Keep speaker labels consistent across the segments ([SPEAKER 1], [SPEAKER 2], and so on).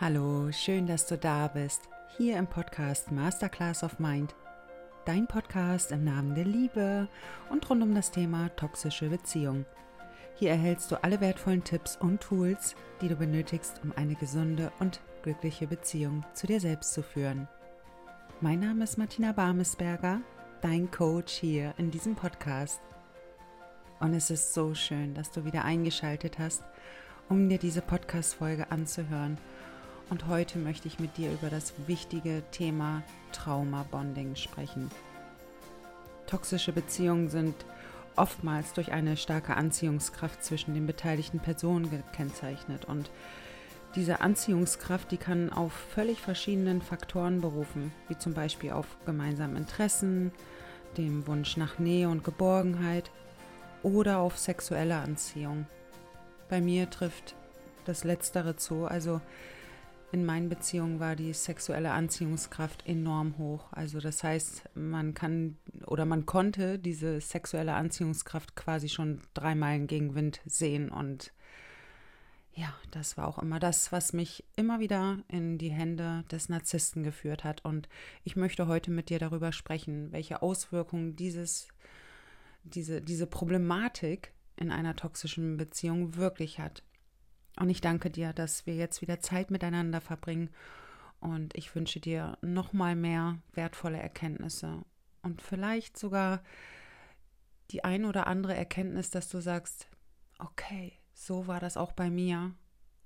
[SPEAKER 1] Hallo, schön, dass du da bist. Hier im Podcast Masterclass of Mind. Dein Podcast im Namen der Liebe und rund um das Thema toxische Beziehung. Hier erhältst du alle wertvollen Tipps und Tools, die du benötigst, um eine gesunde und glückliche Beziehung zu dir selbst zu führen. Mein Name ist Martina Barmesberger, dein Coach hier in diesem Podcast. Und es ist so schön, dass du wieder eingeschaltet hast, um dir diese Podcast-Folge anzuhören und heute möchte ich mit dir über das wichtige Thema Trauma-Bonding sprechen. Toxische Beziehungen sind oftmals durch eine starke Anziehungskraft zwischen den beteiligten Personen gekennzeichnet und diese Anziehungskraft, die kann auf völlig verschiedenen Faktoren berufen, wie zum Beispiel auf gemeinsame Interessen, dem Wunsch nach Nähe und Geborgenheit oder auf sexuelle Anziehung. Bei mir trifft das Letztere zu, also in meinen Beziehungen war die sexuelle Anziehungskraft enorm hoch. Also das heißt, man kann oder man konnte diese sexuelle Anziehungskraft quasi schon drei Meilen gegen Wind sehen. Und ja, das war auch immer das, was mich immer wieder in die Hände des Narzissten geführt hat. Und ich möchte heute mit dir darüber sprechen, welche Auswirkungen dieses, diese, diese Problematik in einer toxischen Beziehung wirklich hat. Und ich danke dir, dass wir jetzt wieder Zeit miteinander verbringen. Und ich wünsche dir noch mal mehr wertvolle Erkenntnisse und vielleicht sogar die ein oder andere Erkenntnis, dass du sagst, okay, so war das auch bei mir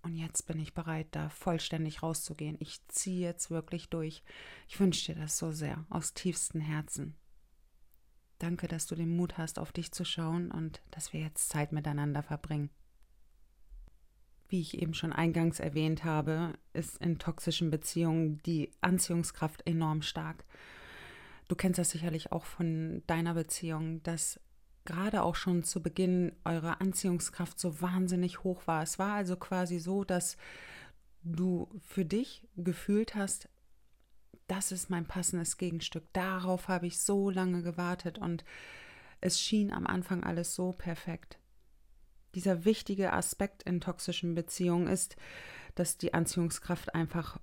[SPEAKER 1] und jetzt bin ich bereit, da vollständig rauszugehen. Ich ziehe jetzt wirklich durch. Ich wünsche dir das so sehr, aus tiefstem Herzen. Danke, dass du den Mut hast, auf dich zu schauen und dass wir jetzt Zeit miteinander verbringen. Wie ich eben schon eingangs erwähnt habe, ist in toxischen Beziehungen die Anziehungskraft enorm stark. Du kennst das sicherlich auch von deiner Beziehung, dass gerade auch schon zu Beginn eure Anziehungskraft so wahnsinnig hoch war. Es war also quasi so, dass du für dich gefühlt hast, das ist mein passendes Gegenstück. Darauf habe ich so lange gewartet und es schien am Anfang alles so perfekt dieser wichtige Aspekt in toxischen Beziehungen ist, dass die Anziehungskraft einfach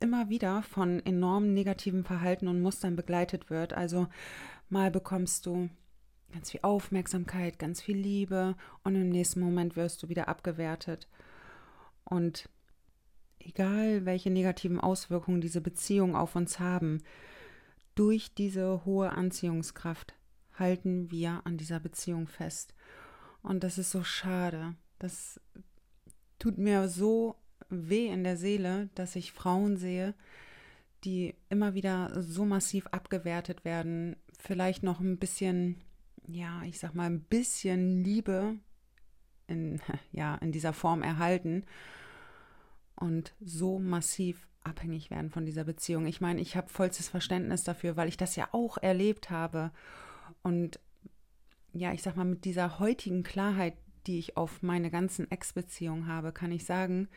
[SPEAKER 1] immer wieder von enorm negativen Verhalten und Mustern begleitet wird. Also mal bekommst du ganz viel Aufmerksamkeit, ganz viel Liebe und im nächsten Moment wirst du wieder abgewertet. Und egal welche negativen Auswirkungen diese Beziehungen auf uns haben, durch diese hohe Anziehungskraft halten wir an dieser Beziehung fest. Und das ist so schade. Das tut mir so weh in der Seele, dass ich Frauen sehe, die immer wieder so massiv abgewertet werden, vielleicht noch ein bisschen, ja, ich sag mal, ein bisschen Liebe in, ja, in dieser Form erhalten und so massiv abhängig werden von dieser Beziehung. Ich meine, ich habe vollstes Verständnis dafür, weil ich das ja auch erlebt habe. Und ja, ich sag mal, mit dieser heutigen Klarheit, die ich auf meine ganzen Ex-Beziehungen habe, kann ich sagen,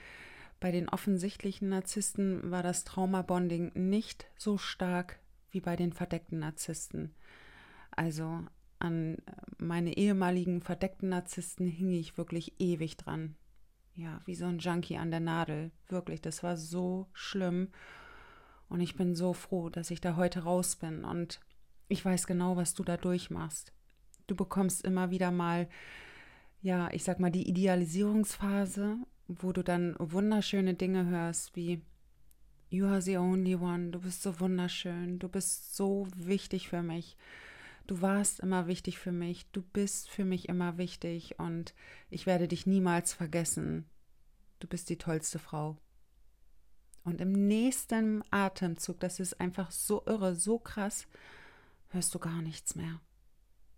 [SPEAKER 1] bei den offensichtlichen Narzissten war das Trauma-Bonding nicht so stark wie bei den verdeckten Narzissten. Also an meine ehemaligen verdeckten Narzissten hing ich wirklich ewig dran. Ja, wie so ein Junkie an der Nadel. Wirklich, das war so schlimm. Und ich bin so froh, dass ich da heute raus bin. Und ich weiß genau, was du da durchmachst. Du bekommst immer wieder mal, ja, ich sag mal, die Idealisierungsphase, wo du dann wunderschöne Dinge hörst wie You are the only one, du bist so wunderschön, du bist so wichtig für mich. Du warst immer wichtig für mich, du bist für mich immer wichtig und ich werde dich niemals vergessen. Du bist die tollste Frau. Und im nächsten Atemzug, das ist einfach so irre, so krass, hörst du gar nichts mehr.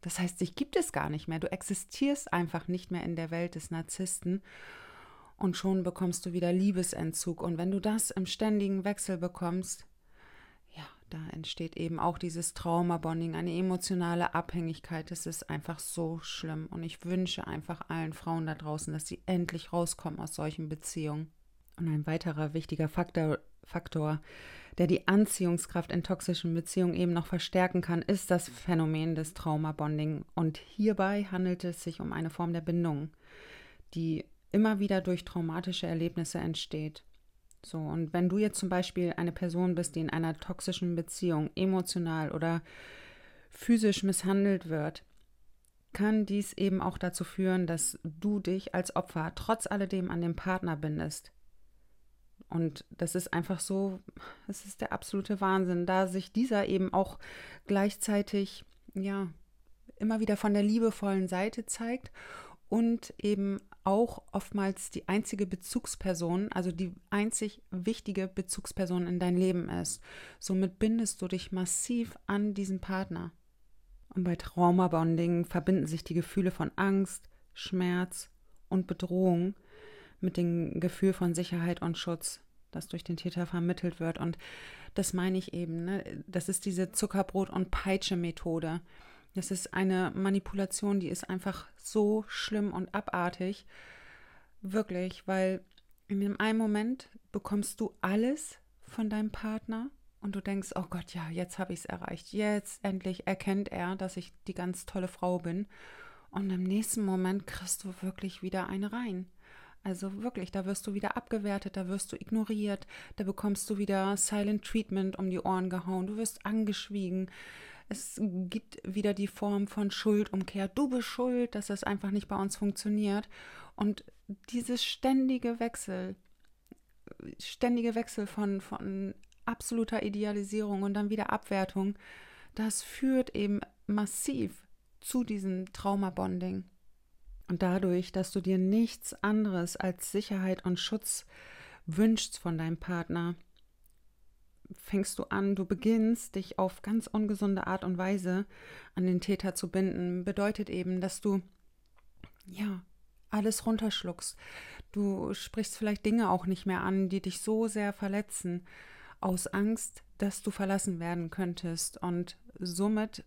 [SPEAKER 1] Das heißt, dich gibt es gar nicht mehr. Du existierst einfach nicht mehr in der Welt des Narzissten und schon bekommst du wieder Liebesentzug. Und wenn du das im ständigen Wechsel bekommst, ja, da entsteht eben auch dieses Trauma-Bonding, eine emotionale Abhängigkeit. Das ist einfach so schlimm. Und ich wünsche einfach allen Frauen da draußen, dass sie endlich rauskommen aus solchen Beziehungen. Und ein weiterer wichtiger Faktor, Faktor der die Anziehungskraft in toxischen Beziehungen eben noch verstärken kann, ist das Phänomen des Trauma-Bonding. Und hierbei handelt es sich um eine Form der Bindung, die immer wieder durch traumatische Erlebnisse entsteht. So, und wenn du jetzt zum Beispiel eine Person bist, die in einer toxischen Beziehung emotional oder physisch misshandelt wird, kann dies eben auch dazu führen, dass du dich als Opfer trotz alledem an den Partner bindest. Und das ist einfach so, es ist der absolute Wahnsinn, da sich dieser eben auch gleichzeitig, ja, immer wieder von der liebevollen Seite zeigt und eben auch oftmals die einzige Bezugsperson, also die einzig wichtige Bezugsperson in dein Leben ist. Somit bindest du dich massiv an diesen Partner. Und bei Traumabonding verbinden sich die Gefühle von Angst, Schmerz und Bedrohung mit dem Gefühl von Sicherheit und Schutz, das durch den Täter vermittelt wird. Und das meine ich eben. Ne? Das ist diese Zuckerbrot- und Peitsche-Methode. Das ist eine Manipulation, die ist einfach so schlimm und abartig. Wirklich, weil in dem einen Moment bekommst du alles von deinem Partner und du denkst, oh Gott, ja, jetzt habe ich es erreicht. Jetzt endlich erkennt er, dass ich die ganz tolle Frau bin. Und im nächsten Moment kriegst du wirklich wieder eine rein. Also wirklich, da wirst du wieder abgewertet, da wirst du ignoriert, da bekommst du wieder Silent Treatment um die Ohren gehauen, du wirst angeschwiegen, es gibt wieder die Form von Schuldumkehr. Du bist schuld, dass das einfach nicht bei uns funktioniert. Und dieses ständige Wechsel, ständige Wechsel von, von absoluter Idealisierung und dann wieder Abwertung, das führt eben massiv zu diesem Traumabonding. Und dadurch, dass du dir nichts anderes als Sicherheit und Schutz wünschst von deinem Partner, fängst du an, du beginnst, dich auf ganz ungesunde Art und Weise an den Täter zu binden, bedeutet eben, dass du, ja, alles runterschluckst. Du sprichst vielleicht Dinge auch nicht mehr an, die dich so sehr verletzen, aus Angst, dass du verlassen werden könntest. Und somit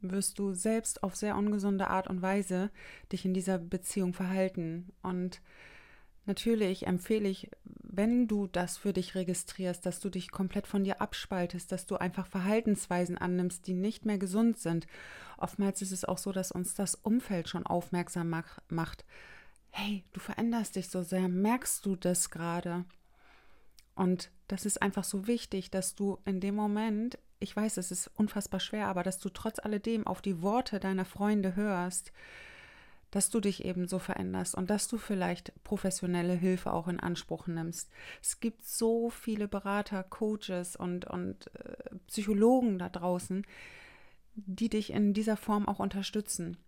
[SPEAKER 1] wirst du selbst auf sehr ungesunde Art und Weise dich in dieser Beziehung verhalten. Und Natürlich empfehle ich, wenn du das für dich registrierst, dass du dich komplett von dir abspaltest, dass du einfach Verhaltensweisen annimmst, die nicht mehr gesund sind. Oftmals ist es auch so, dass uns das Umfeld schon aufmerksam mach, macht. Hey, du veränderst dich so sehr, merkst du das gerade? Und das ist einfach so wichtig, dass du in dem Moment, ich weiß, es ist unfassbar schwer, aber dass du trotz alledem auf die Worte deiner Freunde hörst, dass du dich eben so veränderst und dass du vielleicht professionelle Hilfe auch in Anspruch nimmst. Es gibt so viele Berater, Coaches und, und äh, Psychologen da draußen, die dich in dieser Form auch unterstützen.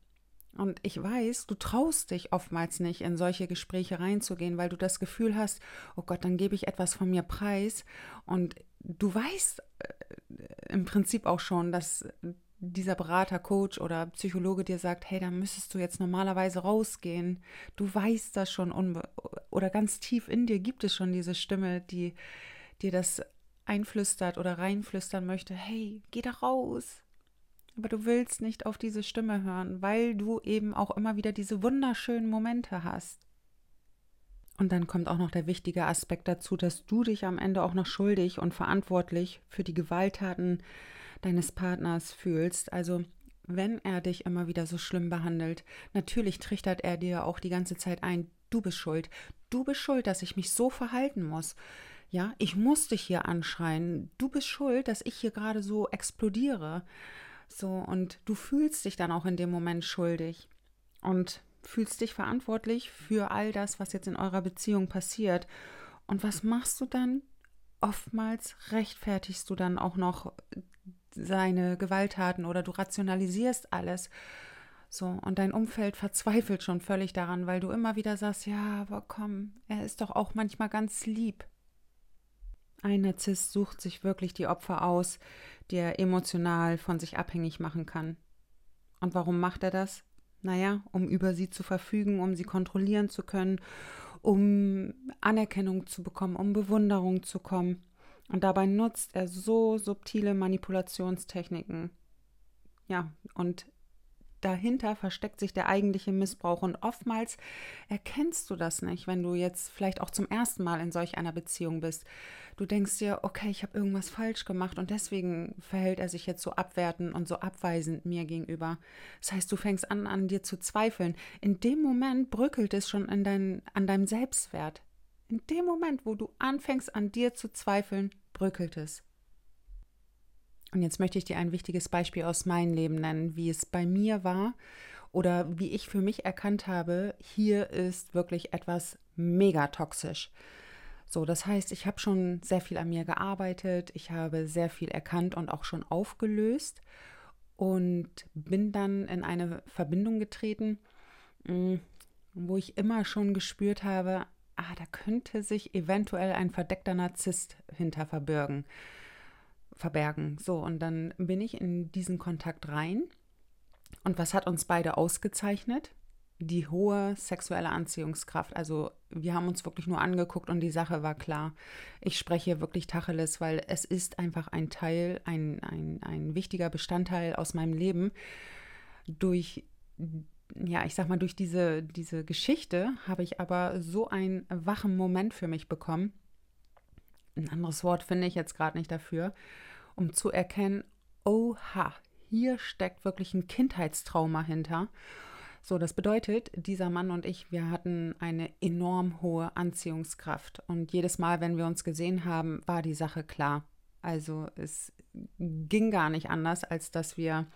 [SPEAKER 1] Und ich weiß, du traust dich oftmals nicht, in solche Gespräche reinzugehen, weil du das Gefühl hast, oh Gott, dann gebe ich etwas von mir preis. Und du weißt äh, im Prinzip auch schon, dass dieser Berater, Coach oder Psychologe dir sagt, hey, da müsstest du jetzt normalerweise rausgehen. Du weißt das schon oder ganz tief in dir gibt es schon diese Stimme, die dir das einflüstert oder reinflüstern möchte, hey, geh da raus. Aber du willst nicht auf diese Stimme hören, weil du eben auch immer wieder diese wunderschönen Momente hast. Und dann kommt auch noch der wichtige Aspekt dazu, dass du dich am Ende auch noch schuldig und verantwortlich für die Gewalttaten deines Partners fühlst. Also wenn er dich immer wieder so schlimm behandelt, natürlich trichtert er dir auch die ganze Zeit ein, du bist schuld. Du bist schuld, dass ich mich so verhalten muss. Ja, ich muss dich hier anschreien. Du bist schuld, dass ich hier gerade so explodiere. So, und du fühlst dich dann auch in dem Moment schuldig und fühlst dich verantwortlich für all das, was jetzt in eurer Beziehung passiert. Und was machst du dann? Oftmals rechtfertigst du dann auch noch seine Gewalttaten oder du rationalisierst alles. So, und dein Umfeld verzweifelt schon völlig daran, weil du immer wieder sagst, ja, aber komm, er ist doch auch manchmal ganz lieb. Ein Narzisst sucht sich wirklich die Opfer aus, die er emotional von sich abhängig machen kann. Und warum macht er das? Naja, um über sie zu verfügen, um sie kontrollieren zu können, um Anerkennung zu bekommen, um Bewunderung zu kommen. Und dabei nutzt er so subtile Manipulationstechniken. Ja, und dahinter versteckt sich der eigentliche Missbrauch. Und oftmals erkennst du das nicht, wenn du jetzt vielleicht auch zum ersten Mal in solch einer Beziehung bist. Du denkst dir, okay, ich habe irgendwas falsch gemacht und deswegen verhält er sich jetzt so abwertend und so abweisend mir gegenüber. Das heißt, du fängst an, an dir zu zweifeln. In dem Moment bröckelt es schon in dein, an deinem Selbstwert In dem Moment, wo du anfängst an dir zu zweifeln, bröckelt es. Und jetzt möchte ich dir ein wichtiges Beispiel aus meinem Leben nennen, wie es bei mir war oder wie ich für mich erkannt habe, hier ist wirklich etwas mega toxisch. So, das heißt, ich habe schon sehr viel an mir gearbeitet, ich habe sehr viel erkannt und auch schon aufgelöst und bin dann in eine Verbindung getreten, mm, wo ich immer schon gespürt habe, ah, da könnte sich eventuell ein verdeckter Narzisst hinter verbirgen verbergen. So, und dann bin ich in diesen Kontakt rein. Und was hat uns beide ausgezeichnet? Die hohe sexuelle Anziehungskraft. Also wir haben uns wirklich nur angeguckt und die Sache war klar. Ich spreche wirklich Tacheles, weil es ist einfach ein Teil, ein, ein, ein wichtiger Bestandteil aus meinem Leben. Durch, ja, ich sag mal, durch diese, diese Geschichte habe ich aber so einen wachen Moment für mich bekommen. Ein anderes Wort finde ich jetzt gerade nicht dafür um zu erkennen, oha, hier steckt wirklich ein Kindheitstrauma hinter. So, das bedeutet, dieser Mann und ich, wir hatten eine enorm hohe Anziehungskraft. Und jedes Mal, wenn wir uns gesehen haben, war die Sache klar. Also es ging gar nicht anders, als dass wir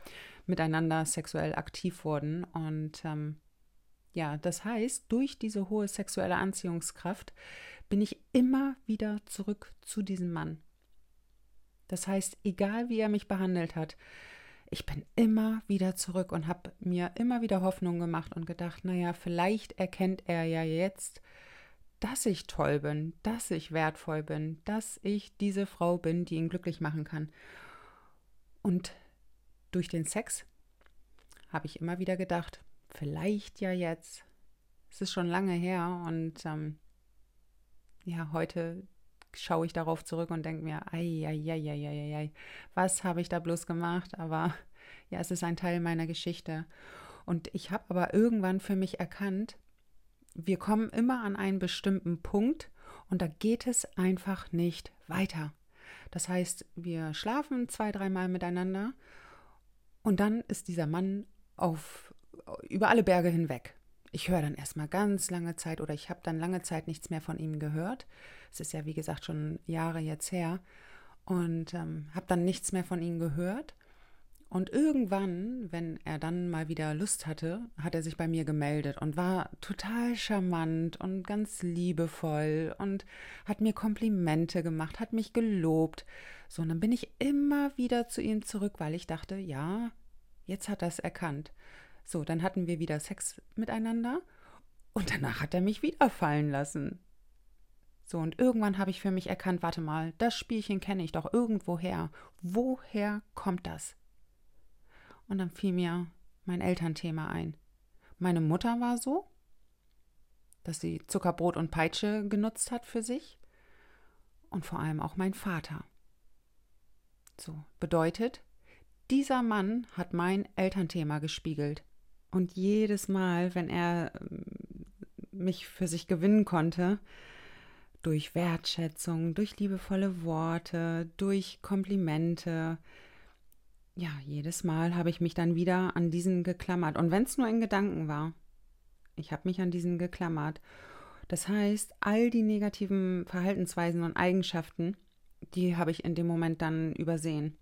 [SPEAKER 1] miteinander sexuell aktiv wurden. Und ähm, ja, das heißt, durch diese hohe sexuelle Anziehungskraft bin ich immer wieder zurück zu diesem Mann. Das heißt, egal wie er mich behandelt hat, ich bin immer wieder zurück und habe mir immer wieder Hoffnung gemacht und gedacht, naja, vielleicht erkennt er ja jetzt, dass ich toll bin, dass ich wertvoll bin, dass ich diese Frau bin, die ihn glücklich machen kann. Und durch den Sex habe ich immer wieder gedacht, vielleicht ja jetzt. Es ist schon lange her und ähm, ja, heute schaue ich darauf zurück und denke mir, ei, ei, ei, ei, ei, ei, was habe ich da bloß gemacht? Aber ja, es ist ein Teil meiner Geschichte. Und ich habe aber irgendwann für mich erkannt, wir kommen immer an einen bestimmten Punkt und da geht es einfach nicht weiter. Das heißt, wir schlafen zwei, dreimal miteinander und dann ist dieser Mann auf, über alle Berge hinweg. Ich höre dann erstmal ganz lange Zeit oder ich habe dann lange Zeit nichts mehr von ihm gehört. Es ist ja, wie gesagt, schon Jahre jetzt her. Und ähm, habe dann nichts mehr von ihm gehört. Und irgendwann, wenn er dann mal wieder Lust hatte, hat er sich bei mir gemeldet und war total charmant und ganz liebevoll und hat mir Komplimente gemacht, hat mich gelobt. So, und dann bin ich immer wieder zu ihm zurück, weil ich dachte, ja, jetzt hat er es erkannt. So, dann hatten wir wieder Sex miteinander und danach hat er mich wieder fallen lassen. So, und irgendwann habe ich für mich erkannt, warte mal, das Spielchen kenne ich doch irgendwoher. Woher kommt das? Und dann fiel mir mein Elternthema ein. Meine Mutter war so, dass sie Zuckerbrot und Peitsche genutzt hat für sich. Und vor allem auch mein Vater. So, bedeutet, dieser Mann hat mein Elternthema gespiegelt. Und jedes Mal, wenn er ähm, mich für sich gewinnen konnte, durch Wertschätzung, durch liebevolle Worte, durch Komplimente. Ja, jedes Mal habe ich mich dann wieder an diesen geklammert. Und wenn es nur in Gedanken war, ich habe mich an diesen geklammert. Das heißt, all die negativen Verhaltensweisen und Eigenschaften, die habe ich in dem Moment dann übersehen.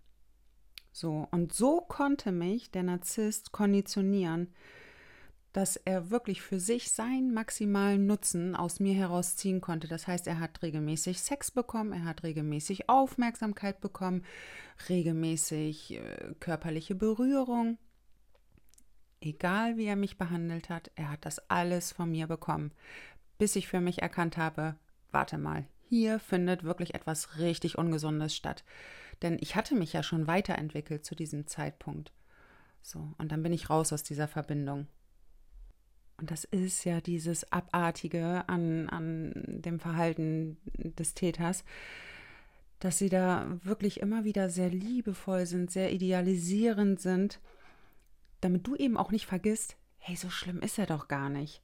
[SPEAKER 1] So, und so konnte mich der Narzisst konditionieren, dass er wirklich für sich seinen maximalen Nutzen aus mir herausziehen konnte. Das heißt, er hat regelmäßig Sex bekommen, er hat regelmäßig Aufmerksamkeit bekommen, regelmäßig äh, körperliche Berührung. Egal wie er mich behandelt hat, er hat das alles von mir bekommen, bis ich für mich erkannt habe, warte mal, hier findet wirklich etwas richtig Ungesundes statt. Denn ich hatte mich ja schon weiterentwickelt zu diesem Zeitpunkt. So, und dann bin ich raus aus dieser Verbindung. Und das ist ja dieses Abartige an, an dem Verhalten des Täters, dass sie da wirklich immer wieder sehr liebevoll sind, sehr idealisierend sind, damit du eben auch nicht vergisst, hey, so schlimm ist er doch gar nicht.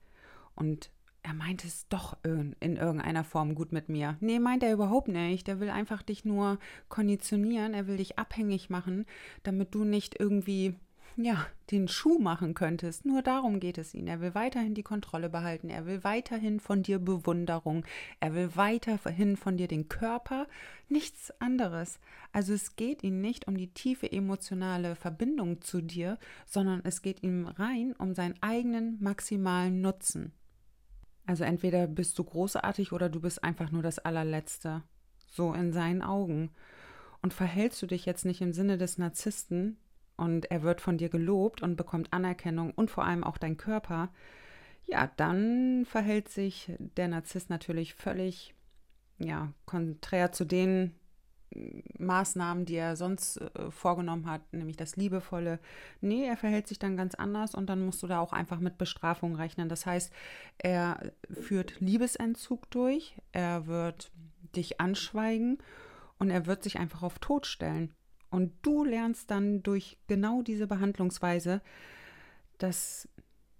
[SPEAKER 1] Und er meint es doch in, in irgendeiner Form gut mit mir. Nee, meint er überhaupt nicht. Der will einfach dich nur konditionieren, er will dich abhängig machen, damit du nicht irgendwie ja, den Schuh machen könntest. Nur darum geht es ihm. Er will weiterhin die Kontrolle behalten. Er will weiterhin von dir Bewunderung. Er will weiterhin von dir den Körper. Nichts anderes. Also es geht ihm nicht um die tiefe emotionale Verbindung zu dir, sondern es geht ihm rein um seinen eigenen maximalen Nutzen. Also entweder bist du großartig oder du bist einfach nur das allerletzte. So in seinen Augen. Und verhältst du dich jetzt nicht im Sinne des Narzissten, und er wird von dir gelobt und bekommt Anerkennung und vor allem auch dein Körper, ja, dann verhält sich der Narzisst natürlich völlig, ja, konträr zu den Maßnahmen, die er sonst äh, vorgenommen hat, nämlich das Liebevolle. Nee, er verhält sich dann ganz anders und dann musst du da auch einfach mit Bestrafung rechnen. Das heißt, er führt Liebesentzug durch, er wird dich anschweigen und er wird sich einfach auf Tod stellen. Und du lernst dann durch genau diese Behandlungsweise, dass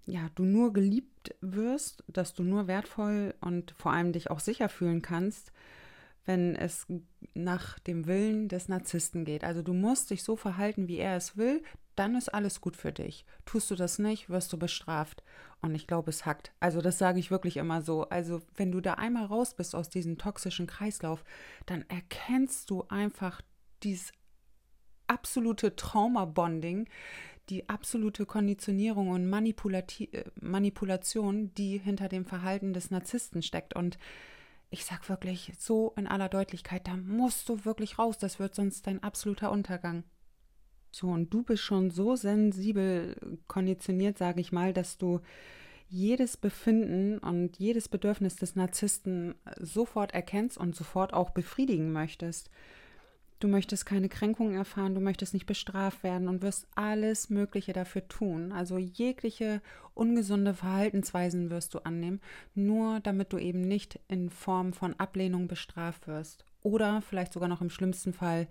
[SPEAKER 1] ja, du nur geliebt wirst, dass du nur wertvoll und vor allem dich auch sicher fühlen kannst, wenn es nach dem Willen des Narzissten geht. Also du musst dich so verhalten, wie er es will, dann ist alles gut für dich. Tust du das nicht, wirst du bestraft. Und ich glaube, es hackt. Also das sage ich wirklich immer so. Also wenn du da einmal raus bist aus diesem toxischen Kreislauf, dann erkennst du einfach dieses absolute Trauma-Bonding, die absolute Konditionierung und Manipulati äh, Manipulation, die hinter dem Verhalten des Narzissten steckt. Und ich sag wirklich so in aller Deutlichkeit, da musst du wirklich raus, das wird sonst dein absoluter Untergang. So, und du bist schon so sensibel konditioniert, sage ich mal, dass du jedes Befinden und jedes Bedürfnis des Narzissten sofort erkennst und sofort auch befriedigen möchtest. Du möchtest keine Kränkungen erfahren, du möchtest nicht bestraft werden und wirst alles Mögliche dafür tun. Also jegliche ungesunde Verhaltensweisen wirst du annehmen, nur damit du eben nicht in Form von Ablehnung bestraft wirst oder vielleicht sogar noch im schlimmsten Fall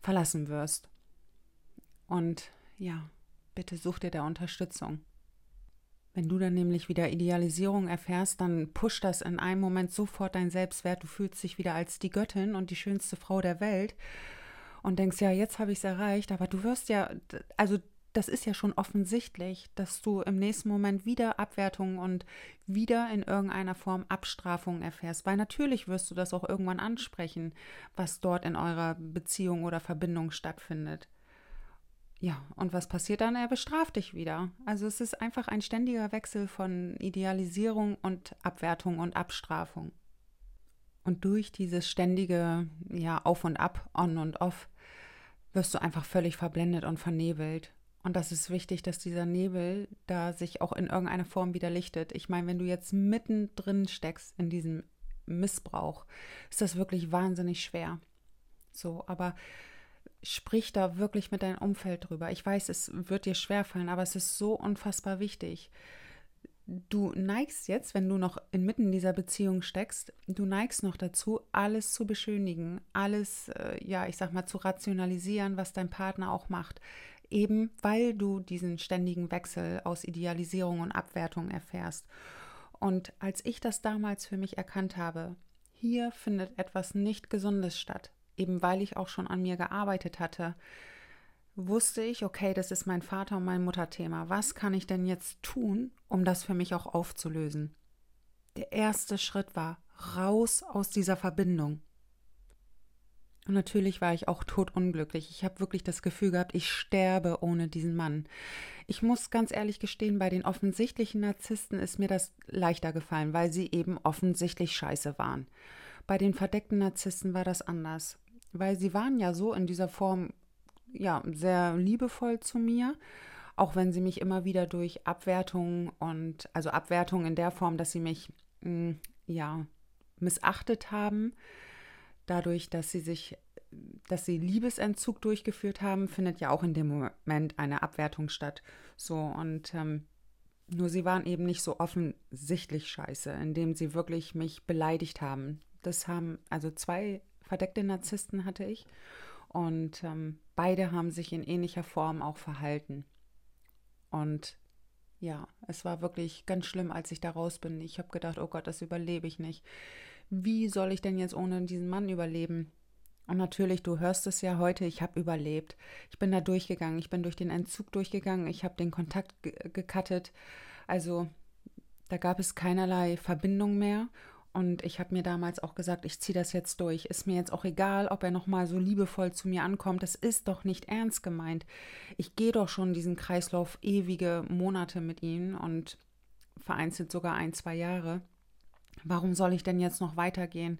[SPEAKER 1] verlassen wirst. Und ja, bitte such dir da Unterstützung. Wenn du dann nämlich wieder Idealisierung erfährst, dann pusht das in einem Moment sofort dein Selbstwert. Du fühlst dich wieder als die Göttin und die schönste Frau der Welt und denkst, ja, jetzt habe ich es erreicht. Aber du wirst ja, also das ist ja schon offensichtlich, dass du im nächsten Moment wieder Abwertung und wieder in irgendeiner Form Abstrafung erfährst. Weil natürlich wirst du das auch irgendwann ansprechen, was dort in eurer Beziehung oder Verbindung stattfindet. Ja, und was passiert dann? Er bestraft dich wieder. Also es ist einfach ein ständiger Wechsel von Idealisierung und Abwertung und Abstrafung. Und durch dieses ständige ja, Auf und Ab, On und Off, wirst du einfach völlig verblendet und vernebelt. Und das ist wichtig, dass dieser Nebel da sich auch in irgendeiner Form wieder lichtet. Ich meine, wenn du jetzt mittendrin steckst in diesem Missbrauch, ist das wirklich wahnsinnig schwer. So, aber sprich da wirklich mit deinem Umfeld drüber. Ich weiß, es wird dir schwerfallen, aber es ist so unfassbar wichtig. Du neigst jetzt, wenn du noch inmitten dieser Beziehung steckst, du neigst noch dazu, alles zu beschönigen, alles, äh, ja, ich sag mal, zu rationalisieren, was dein Partner auch macht. Eben weil du diesen ständigen Wechsel aus Idealisierung und Abwertung erfährst. Und als ich das damals für mich erkannt habe, hier findet etwas nicht Gesundes statt eben weil ich auch schon an mir gearbeitet hatte, wusste ich, okay, das ist mein Vater- und mein Mutterthema. Was kann ich denn jetzt tun, um das für mich auch aufzulösen? Der erste Schritt war raus aus dieser Verbindung. Und natürlich war ich auch totunglücklich. Ich habe wirklich das Gefühl gehabt, ich sterbe ohne diesen Mann. Ich muss ganz ehrlich gestehen, bei den offensichtlichen Narzissten ist mir das leichter gefallen, weil sie eben offensichtlich scheiße waren. Bei den verdeckten Narzissten war das anders weil sie waren ja so in dieser Form ja sehr liebevoll zu mir, auch wenn sie mich immer wieder durch Abwertung und also Abwertung in der Form, dass sie mich mh, hm, ja missachtet haben, dadurch, dass sie sich dass sie Liebesentzug durchgeführt haben, findet ja auch in dem Moment eine Abwertung statt. So und ähm, nur sie waren eben nicht so offensichtlich scheiße, indem sie wirklich mich beleidigt haben. Das haben also zwei verdeckte Narzissten hatte ich. Und ähm, beide haben sich in ähnlicher Form auch verhalten. Und ja, es war wirklich ganz schlimm, als ich da raus bin. Ich habe gedacht, oh Gott, das überlebe ich nicht. Wie soll ich denn jetzt ohne diesen Mann überleben? Und natürlich, du hörst es ja heute, ich habe überlebt. Ich bin da durchgegangen, ich bin durch den Entzug durchgegangen, ich habe den Kontakt gekattet. Also da gab es keinerlei Verbindung mehr. Und ich habe mir damals auch gesagt, ich ziehe das jetzt durch. Ist mir jetzt auch egal, ob er nochmal so liebevoll zu mir ankommt. Das ist doch nicht ernst gemeint. Ich gehe doch schon diesen Kreislauf ewige Monate mit ihm und vereinzelt sogar ein, zwei Jahre. Warum soll ich denn jetzt noch weitergehen?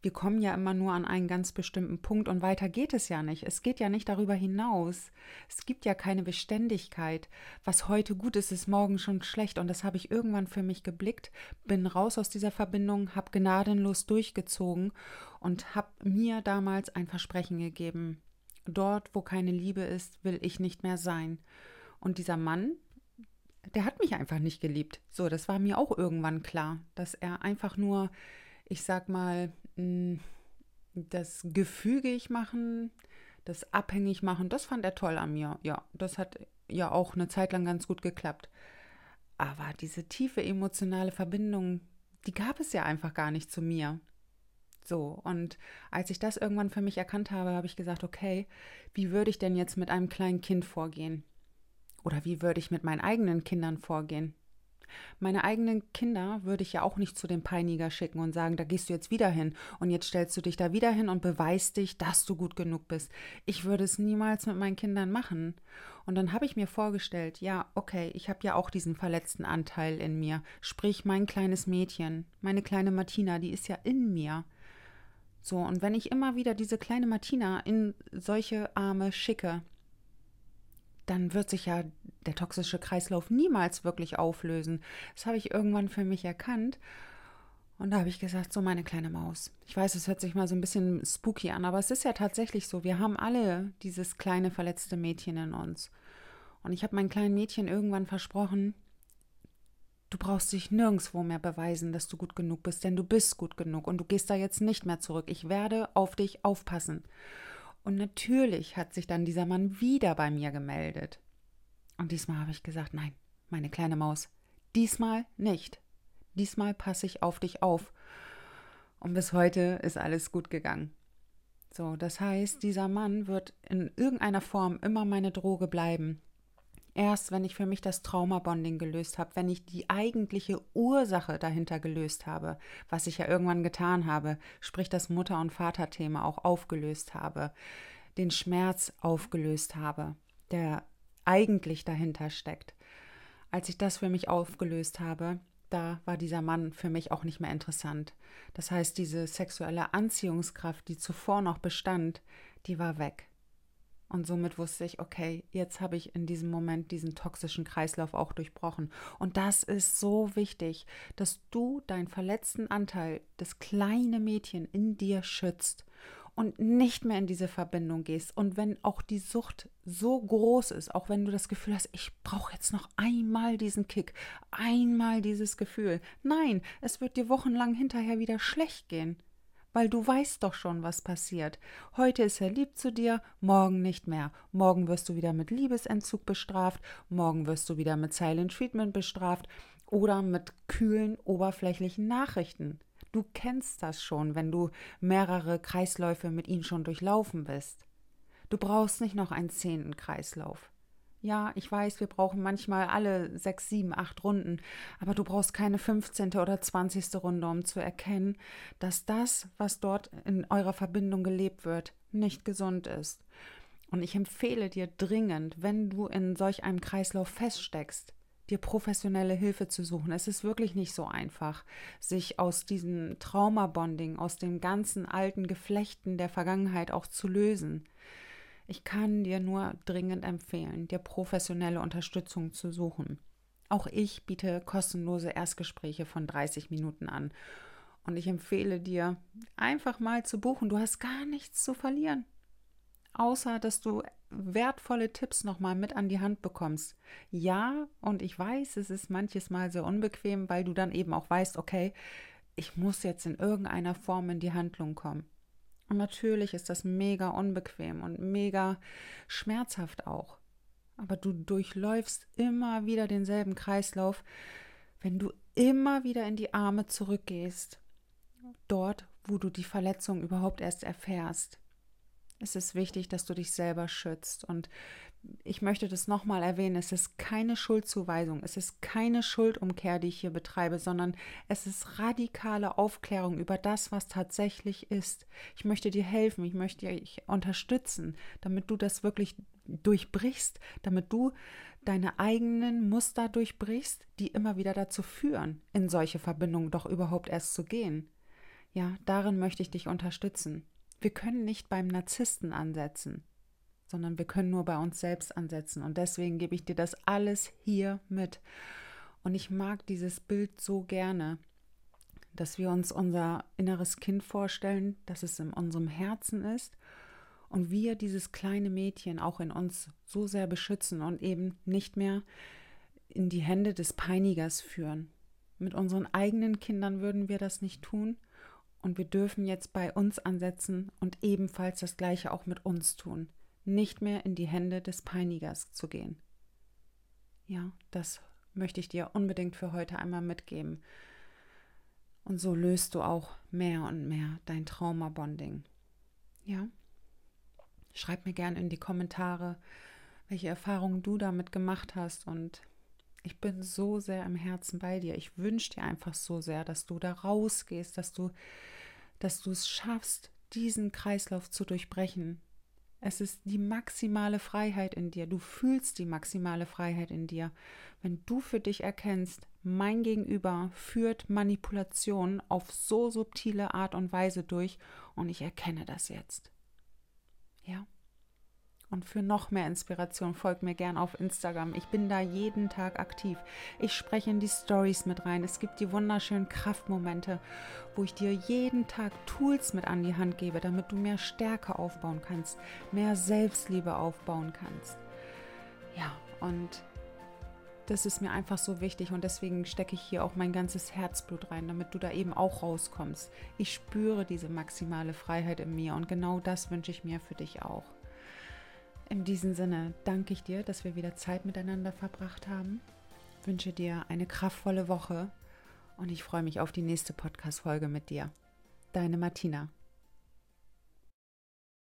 [SPEAKER 1] Wir kommen ja immer nur an einen ganz bestimmten Punkt und weiter geht es ja nicht. Es geht ja nicht darüber hinaus. Es gibt ja keine Beständigkeit. Was heute gut ist, ist morgen schon schlecht und das habe ich irgendwann für mich geblickt, bin raus aus dieser Verbindung, habe gnadenlos durchgezogen und habe mir damals ein Versprechen gegeben. Dort, wo keine Liebe ist, will ich nicht mehr sein. Und dieser Mann, der hat mich einfach nicht geliebt. So, das war mir auch irgendwann klar, dass er einfach nur, ich sag mal, mm, das gefügig machen, das abhängig machen, das fand er toll an mir. Ja, das hat ja auch eine Zeit lang ganz gut geklappt. Aber diese tiefe emotionale Verbindung, die gab es ja einfach gar nicht zu mir. So, und als ich das irgendwann für mich erkannt habe, habe ich gesagt, okay, wie würde ich denn jetzt mit einem kleinen Kind vorgehen? Oder wie würde ich mit meinen eigenen Kindern vorgehen? Meine eigenen Kinder würde ich ja auch nicht zu dem Peiniger schicken und sagen, da gehst du jetzt wieder hin und jetzt stellst du dich da wieder hin und beweist dich, dass du gut genug bist. Ich würde es niemals mit meinen Kindern machen. Und dann habe ich mir vorgestellt, ja, okay, ich habe ja auch diesen verletzten Anteil in mir, sprich mein kleines Mädchen, meine kleine Martina, die ist ja in mir. So, und wenn ich immer wieder diese kleine Martina in solche Arme schicke, dann wird sich ja der toxische Kreislauf niemals wirklich auflösen. Das habe ich irgendwann für mich erkannt. Und da habe ich gesagt, so meine kleine Maus. Ich weiß, es hört sich mal so ein bisschen spooky an, aber es ist ja tatsächlich so. Wir haben alle dieses kleine verletzte Mädchen in uns. Und ich habe meinem kleinen Mädchen irgendwann versprochen, du brauchst dich nirgendwo mehr beweisen, dass du gut genug bist, denn du bist gut genug und du gehst da jetzt nicht mehr zurück. Ich werde auf dich aufpassen. Und natürlich hat sich dann dieser Mann wieder bei mir gemeldet. Und diesmal habe ich gesagt, nein, meine kleine Maus, diesmal nicht. Diesmal passe ich auf dich auf. Und bis heute ist alles gut gegangen. So, das heißt, dieser Mann wird in irgendeiner Form immer meine Droge bleiben. Erst wenn ich für mich das Trauma-Bonding gelöst habe, wenn ich die eigentliche Ursache dahinter gelöst habe, was ich ja irgendwann getan habe, sprich das Mutter- und Vaterthema auch aufgelöst habe, den Schmerz aufgelöst habe, der eigentlich dahinter steckt. Als ich das für mich aufgelöst habe, da war dieser Mann für mich auch nicht mehr interessant. Das heißt, diese sexuelle Anziehungskraft, die zuvor noch bestand, die war weg. Und somit wusste ich, okay, jetzt habe ich in diesem Moment diesen toxischen Kreislauf auch durchbrochen. Und das ist so wichtig, dass du deinen verletzten Anteil, das kleine Mädchen in dir schützt und nicht mehr in diese Verbindung gehst. Und wenn auch die Sucht so groß ist, auch wenn du das Gefühl hast, ich brauche jetzt noch einmal diesen Kick, einmal dieses Gefühl. Nein, es wird dir wochenlang hinterher wieder schlecht gehen weil du weißt doch schon, was passiert. Heute ist er lieb zu dir, morgen nicht mehr. Morgen wirst du wieder mit Liebesentzug bestraft, morgen wirst du wieder mit Silent Treatment bestraft oder mit kühlen, oberflächlichen Nachrichten. Du kennst das schon, wenn du mehrere Kreisläufe mit ihm schon durchlaufen bist. Du brauchst nicht noch einen zehnten Kreislauf. Ja, ich weiß, wir brauchen manchmal alle sechs, sieben, acht Runden, aber du brauchst keine 15. oder 20. Runde, um zu erkennen, dass das, was dort in eurer Verbindung gelebt wird, nicht gesund ist. Und ich empfehle dir dringend, wenn du in solch einem Kreislauf feststeckst, dir professionelle Hilfe zu suchen. Es ist wirklich nicht so einfach, sich aus diesem Traumabonding, aus den ganzen alten Geflechten der Vergangenheit auch zu lösen. Ich kann dir nur dringend empfehlen, dir professionelle Unterstützung zu suchen. Auch ich biete kostenlose Erstgespräche von 30 Minuten an. Und ich empfehle dir, einfach mal zu buchen. Du hast gar nichts zu verlieren. Außer, dass du wertvolle Tipps nochmal mit an die Hand bekommst. Ja, und ich weiß, es ist manches Mal sehr unbequem, weil du dann eben auch weißt, okay, ich muss jetzt in irgendeiner Form in die Handlung kommen. Und natürlich ist das mega unbequem und mega schmerzhaft auch. Aber du durchläufst immer wieder denselben Kreislauf, wenn du immer wieder in die Arme zurückgehst. Dort, wo du die Verletzung überhaupt erst erfährst. Es ist wichtig, dass du dich selber schützt. Und ich möchte das nochmal erwähnen, es ist keine Schuldzuweisung, es ist keine Schuldumkehr, die ich hier betreibe, sondern es ist radikale Aufklärung über das, was tatsächlich ist. Ich möchte dir helfen, ich möchte dich unterstützen, damit du das wirklich durchbrichst, damit du deine eigenen Muster durchbrichst, die immer wieder dazu führen, in solche Verbindungen doch überhaupt erst zu gehen. Ja, darin möchte ich dich unterstützen. Wir können nicht beim Narzissten ansetzen, sondern wir können nur bei uns selbst ansetzen. Und deswegen gebe ich dir das alles hier mit. Und ich mag dieses Bild so gerne, dass wir uns unser inneres Kind vorstellen, dass es in unserem Herzen ist und wir dieses kleine Mädchen auch in uns so sehr beschützen und eben nicht mehr in die Hände des Peinigers führen. Mit unseren eigenen Kindern würden wir das nicht tun und wir dürfen jetzt bei uns ansetzen und ebenfalls das gleiche auch mit uns tun, nicht mehr in die Hände des Peinigers zu gehen. Ja, das möchte ich dir unbedingt für heute einmal mitgeben. Und so löst du auch mehr und mehr dein Trauma-Bonding. Ja? Schreib mir gerne in die Kommentare, welche Erfahrungen du damit gemacht hast. Und ich bin so sehr im Herzen bei dir. Ich wünsche dir einfach so sehr, dass du da rausgehst, dass du, dass du es schaffst, diesen Kreislauf zu durchbrechen. Es ist die maximale Freiheit in dir. Du fühlst die maximale Freiheit in dir. Wenn du für dich erkennst, mein Gegenüber führt Manipulation auf so subtile Art und Weise durch und ich erkenne das jetzt. Ja. Und für noch mehr Inspiration folgt mir gern auf Instagram. Ich bin da jeden Tag aktiv. Ich spreche in die Stories mit rein. Es gibt die wunderschönen Kraftmomente, wo ich dir jeden Tag Tools mit an die Hand gebe, damit du mehr Stärke aufbauen kannst, mehr Selbstliebe aufbauen kannst. Ja, und das ist mir einfach so wichtig und deswegen stecke ich hier auch mein ganzes Herzblut rein, damit du da eben auch rauskommst. Ich spüre diese maximale Freiheit in mir und genau das wünsche ich mir für dich auch. In diesem Sinne danke ich dir, dass wir wieder Zeit miteinander verbracht haben. Wünsche dir eine kraftvolle Woche und ich freue mich auf die nächste Podcast-Folge mit dir. Deine Martina.